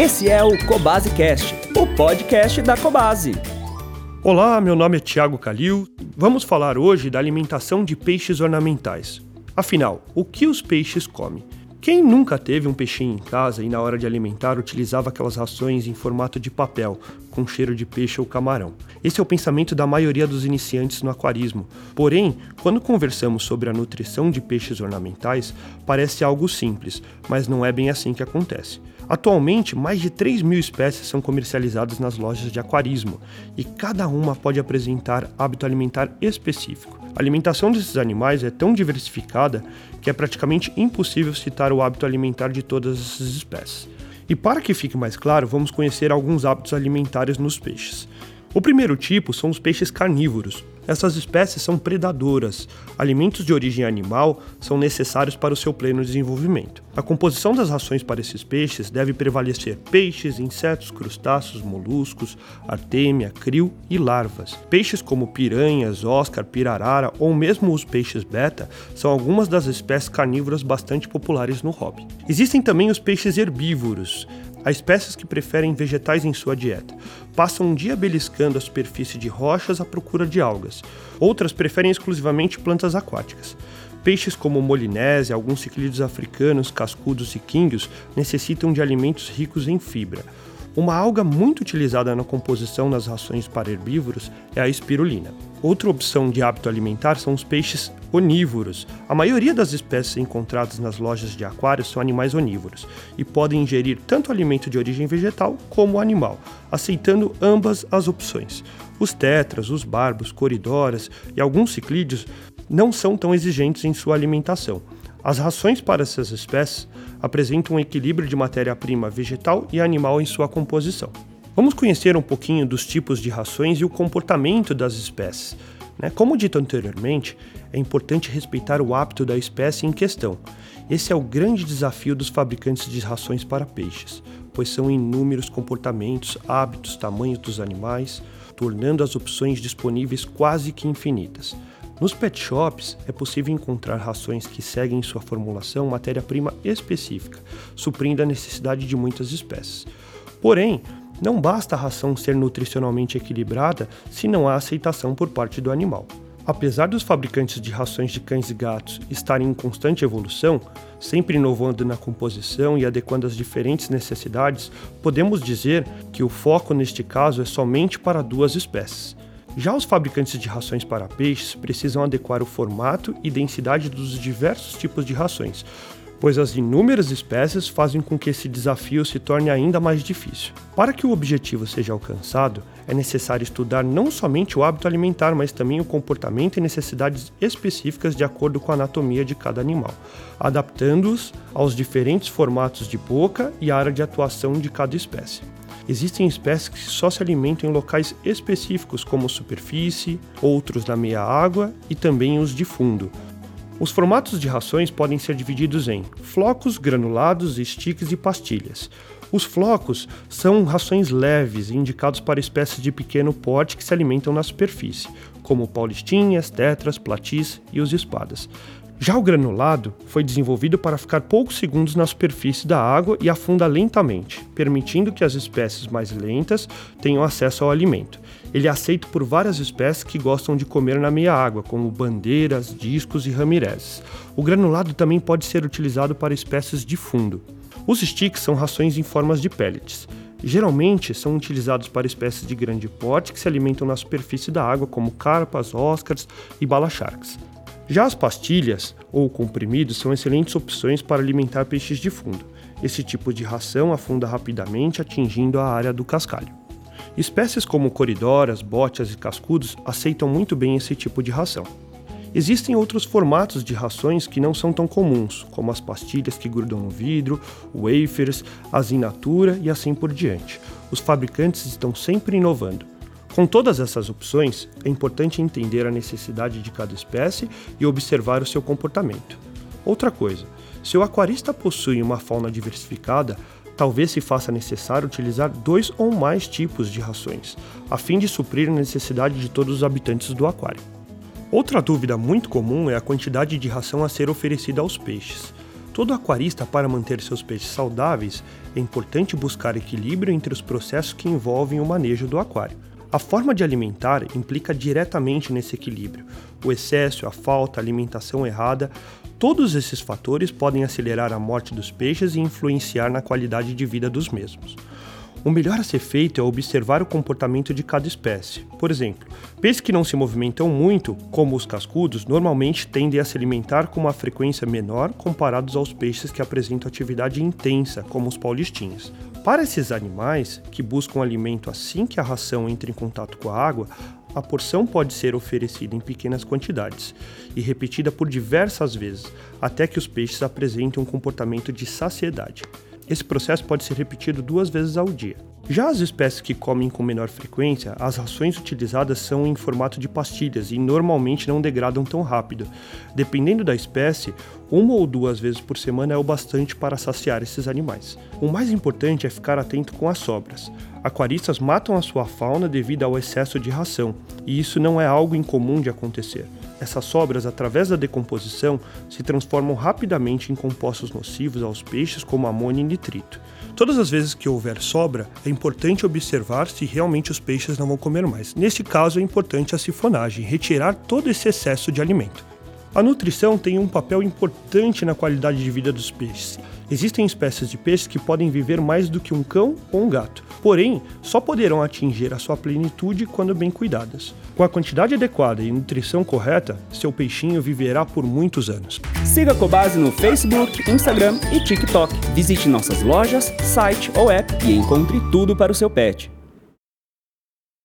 Esse é o Cobase Cast, o podcast da Cobase. Olá, meu nome é Tiago Calil. Vamos falar hoje da alimentação de peixes ornamentais. Afinal, o que os peixes comem? Quem nunca teve um peixinho em casa e na hora de alimentar utilizava aquelas rações em formato de papel, com cheiro de peixe ou camarão? Esse é o pensamento da maioria dos iniciantes no aquarismo. Porém, quando conversamos sobre a nutrição de peixes ornamentais, parece algo simples, mas não é bem assim que acontece. Atualmente, mais de 3 mil espécies são comercializadas nas lojas de aquarismo e cada uma pode apresentar hábito alimentar específico. A alimentação desses animais é tão diversificada que é praticamente impossível citar o hábito alimentar de todas essas espécies. E para que fique mais claro, vamos conhecer alguns hábitos alimentares nos peixes. O primeiro tipo são os peixes carnívoros. Essas espécies são predadoras. Alimentos de origem animal são necessários para o seu pleno desenvolvimento. A composição das rações para esses peixes deve prevalecer peixes, insetos, crustáceos, moluscos, artêmia, krill e larvas. Peixes como piranhas, oscar, pirarara ou mesmo os peixes beta são algumas das espécies carnívoras bastante populares no hobby. Existem também os peixes herbívoros. Há espécies que preferem vegetais em sua dieta. Passam um dia beliscando a superfície de rochas à procura de algas. Outras preferem exclusivamente plantas aquáticas. Peixes como molinésia, alguns ciclídeos africanos, cascudos e quinguios necessitam de alimentos ricos em fibra. Uma alga muito utilizada na composição das rações para herbívoros é a espirulina. Outra opção de hábito alimentar são os peixes onívoros. A maioria das espécies encontradas nas lojas de aquários são animais onívoros e podem ingerir tanto alimento de origem vegetal como animal, aceitando ambas as opções. Os tetras, os barbos, coridoras e alguns ciclídeos não são tão exigentes em sua alimentação. As rações para essas espécies apresentam um equilíbrio de matéria-prima vegetal e animal em sua composição. Vamos conhecer um pouquinho dos tipos de rações e o comportamento das espécies. Né? Como dito anteriormente, é importante respeitar o hábito da espécie em questão. Esse é o grande desafio dos fabricantes de rações para peixes, pois são inúmeros comportamentos, hábitos, tamanhos dos animais, tornando as opções disponíveis quase que infinitas. Nos pet shops é possível encontrar rações que seguem em sua formulação matéria-prima específica, suprindo a necessidade de muitas espécies. Porém, não basta a ração ser nutricionalmente equilibrada se não há aceitação por parte do animal. Apesar dos fabricantes de rações de cães e gatos estarem em constante evolução, sempre inovando na composição e adequando às diferentes necessidades, podemos dizer que o foco neste caso é somente para duas espécies. Já os fabricantes de rações para peixes precisam adequar o formato e densidade dos diversos tipos de rações, pois as inúmeras espécies fazem com que esse desafio se torne ainda mais difícil. Para que o objetivo seja alcançado, é necessário estudar não somente o hábito alimentar, mas também o comportamento e necessidades específicas de acordo com a anatomia de cada animal, adaptando-os aos diferentes formatos de boca e área de atuação de cada espécie. Existem espécies que só se alimentam em locais específicos, como superfície, outros na meia água e também os de fundo. Os formatos de rações podem ser divididos em flocos, granulados, sticks e pastilhas. Os flocos são rações leves indicados para espécies de pequeno porte que se alimentam na superfície, como paulistinhas, tetras, platis e os espadas. Já o granulado foi desenvolvido para ficar poucos segundos na superfície da água e afunda lentamente, permitindo que as espécies mais lentas tenham acesso ao alimento. Ele é aceito por várias espécies que gostam de comer na meia água, como bandeiras, discos e ramirezes. O granulado também pode ser utilizado para espécies de fundo. Os sticks são rações em formas de pellets. Geralmente são utilizados para espécies de grande porte que se alimentam na superfície da água, como carpas, oscars e bala-sharks. Já as pastilhas ou comprimidos são excelentes opções para alimentar peixes de fundo. Esse tipo de ração afunda rapidamente, atingindo a área do cascalho. Espécies como coridoras, botias e cascudos aceitam muito bem esse tipo de ração. Existem outros formatos de rações que não são tão comuns, como as pastilhas que grudam no vidro, wafers, as in natura e assim por diante. Os fabricantes estão sempre inovando. Com todas essas opções, é importante entender a necessidade de cada espécie e observar o seu comportamento. Outra coisa, se o aquarista possui uma fauna diversificada, talvez se faça necessário utilizar dois ou mais tipos de rações, a fim de suprir a necessidade de todos os habitantes do aquário. Outra dúvida muito comum é a quantidade de ração a ser oferecida aos peixes. Todo aquarista, para manter seus peixes saudáveis, é importante buscar equilíbrio entre os processos que envolvem o manejo do aquário. A forma de alimentar implica diretamente nesse equilíbrio. O excesso, a falta, a alimentação errada, todos esses fatores podem acelerar a morte dos peixes e influenciar na qualidade de vida dos mesmos. O melhor a ser feito é observar o comportamento de cada espécie. Por exemplo, peixes que não se movimentam muito, como os cascudos, normalmente tendem a se alimentar com uma frequência menor comparados aos peixes que apresentam atividade intensa, como os paulistinhas. Para esses animais, que buscam alimento assim que a ração entra em contato com a água, a porção pode ser oferecida em pequenas quantidades e repetida por diversas vezes, até que os peixes apresentem um comportamento de saciedade. Esse processo pode ser repetido duas vezes ao dia. Já as espécies que comem com menor frequência, as rações utilizadas são em formato de pastilhas e normalmente não degradam tão rápido. Dependendo da espécie, uma ou duas vezes por semana é o bastante para saciar esses animais. O mais importante é ficar atento com as sobras. Aquaristas matam a sua fauna devido ao excesso de ração, e isso não é algo incomum de acontecer. Essas sobras, através da decomposição, se transformam rapidamente em compostos nocivos aos peixes, como amônia e nitrito. Todas as vezes que houver sobra, é importante observar se realmente os peixes não vão comer mais. Neste caso, é importante a sifonagem, retirar todo esse excesso de alimento. A nutrição tem um papel importante na qualidade de vida dos peixes. Existem espécies de peixes que podem viver mais do que um cão ou um gato, porém, só poderão atingir a sua plenitude quando bem cuidadas. Com a quantidade adequada e nutrição correta, seu peixinho viverá por muitos anos. Siga a Cobase no Facebook, Instagram e TikTok. Visite nossas lojas, site ou app e encontre tudo para o seu pet.